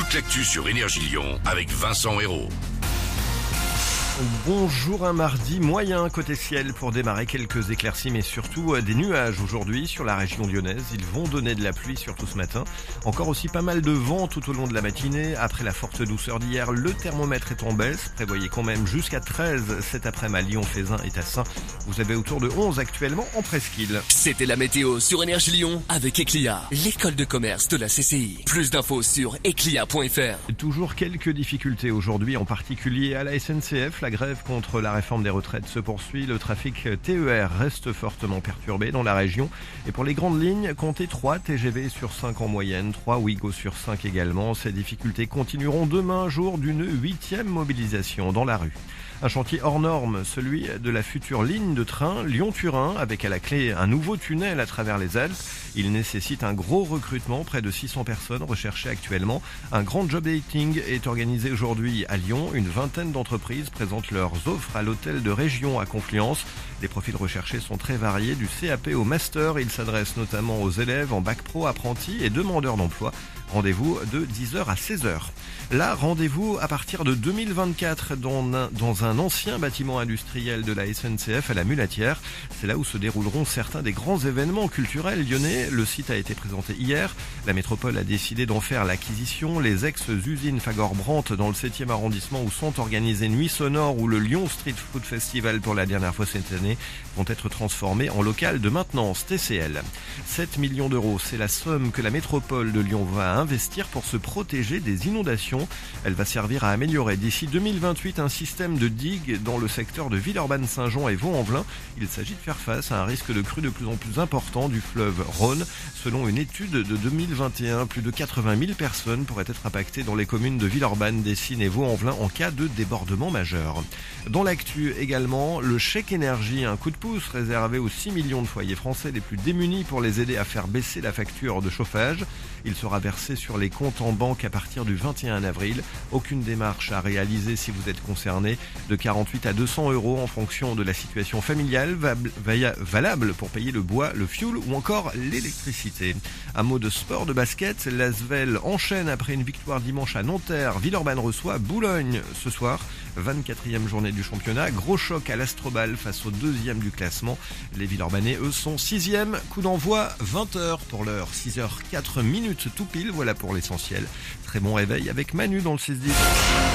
toute l'actu sur Énergie Lyon avec Vincent Hérault. Bonjour, un mardi moyen côté ciel pour démarrer quelques éclaircies mais surtout euh, des nuages aujourd'hui sur la région lyonnaise. Ils vont donner de la pluie surtout ce matin. Encore aussi pas mal de vent tout au long de la matinée. Après la forte douceur d'hier, le thermomètre est en baisse. Prévoyez quand même jusqu'à 13 cet après-midi à Lyon, Fézin et Tassin. Vous avez autour de 11 actuellement en presqu'île. C'était la météo sur Énergie Lyon avec Eclia, l'école de commerce de la CCI. Plus d'infos sur eclia.fr. Toujours quelques difficultés aujourd'hui, en particulier à la SNCF. La grève contre la réforme des retraites se poursuit. Le trafic TER reste fortement perturbé dans la région. Et pour les grandes lignes, comptez 3 TGV sur 5 en moyenne, 3 Ouigo sur 5 également. Ces difficultés continueront demain, jour d'une huitième mobilisation dans la rue. Un chantier hors norme, celui de la future ligne de train Lyon-Turin, avec à la clé un nouveau tunnel à travers les Alpes. Il nécessite un gros recrutement, près de 600 personnes recherchées actuellement. Un grand job dating est organisé aujourd'hui à Lyon. Une vingtaine d'entreprises présentent leurs offres à l'hôtel de région à Confluence. Les profils recherchés sont très variés, du CAP au master. Ils s'adressent notamment aux élèves en bac pro, apprentis et demandeurs d'emploi. Rendez-vous de 10h à 16h. Là, rendez-vous à partir de 2024 dans un, ancien bâtiment industriel de la SNCF à la Mulatière. C'est là où se dérouleront certains des grands événements culturels lyonnais. Le site a été présenté hier. La métropole a décidé d'en faire l'acquisition. Les ex-usines Fagor-Brandt dans le 7e arrondissement où sont organisées Nuits Sonores ou le Lyon Street Food Festival pour la dernière fois cette année vont être transformés en local de maintenance TCL. 7 millions d'euros, c'est la somme que la métropole de Lyon va investir pour se protéger des inondations. Elle va servir à améliorer d'ici 2028 un système de digues dans le secteur de Villeurbanne-Saint-Jean et Vaux-en-Velin. Il s'agit de faire face à un risque de crue de plus en plus important du fleuve Rhône. Selon une étude de 2021, plus de 80 000 personnes pourraient être impactées dans les communes de Villeurbanne, Dessines et Vaux-en-Velin en cas de débordement majeur. Dans l'actu également, le chèque énergie, un coup de pouce réservé aux 6 millions de foyers français les plus démunis pour les aider à faire baisser la facture de chauffage. Il sera versé sur les comptes en banque à partir du 21 avril. Aucune démarche à réaliser si vous êtes concerné. De 48 à 200 euros en fonction de la situation familiale, valable pour payer le bois, le fioul ou encore l'électricité. Un mot de sport de basket. L'Asvel enchaîne après une victoire dimanche à Nanterre. Villeurbanne reçoit Boulogne ce soir. 24e journée du championnat. Gros choc à l'Astrobal face au deuxième du classement. Les Villeurbanais, eux, sont 6e. Coup d'envoi 20h pour l'heure. 6h04 minutes tout pile. Voilà pour l'essentiel. Très bon réveil avec Manu dans le 6-10.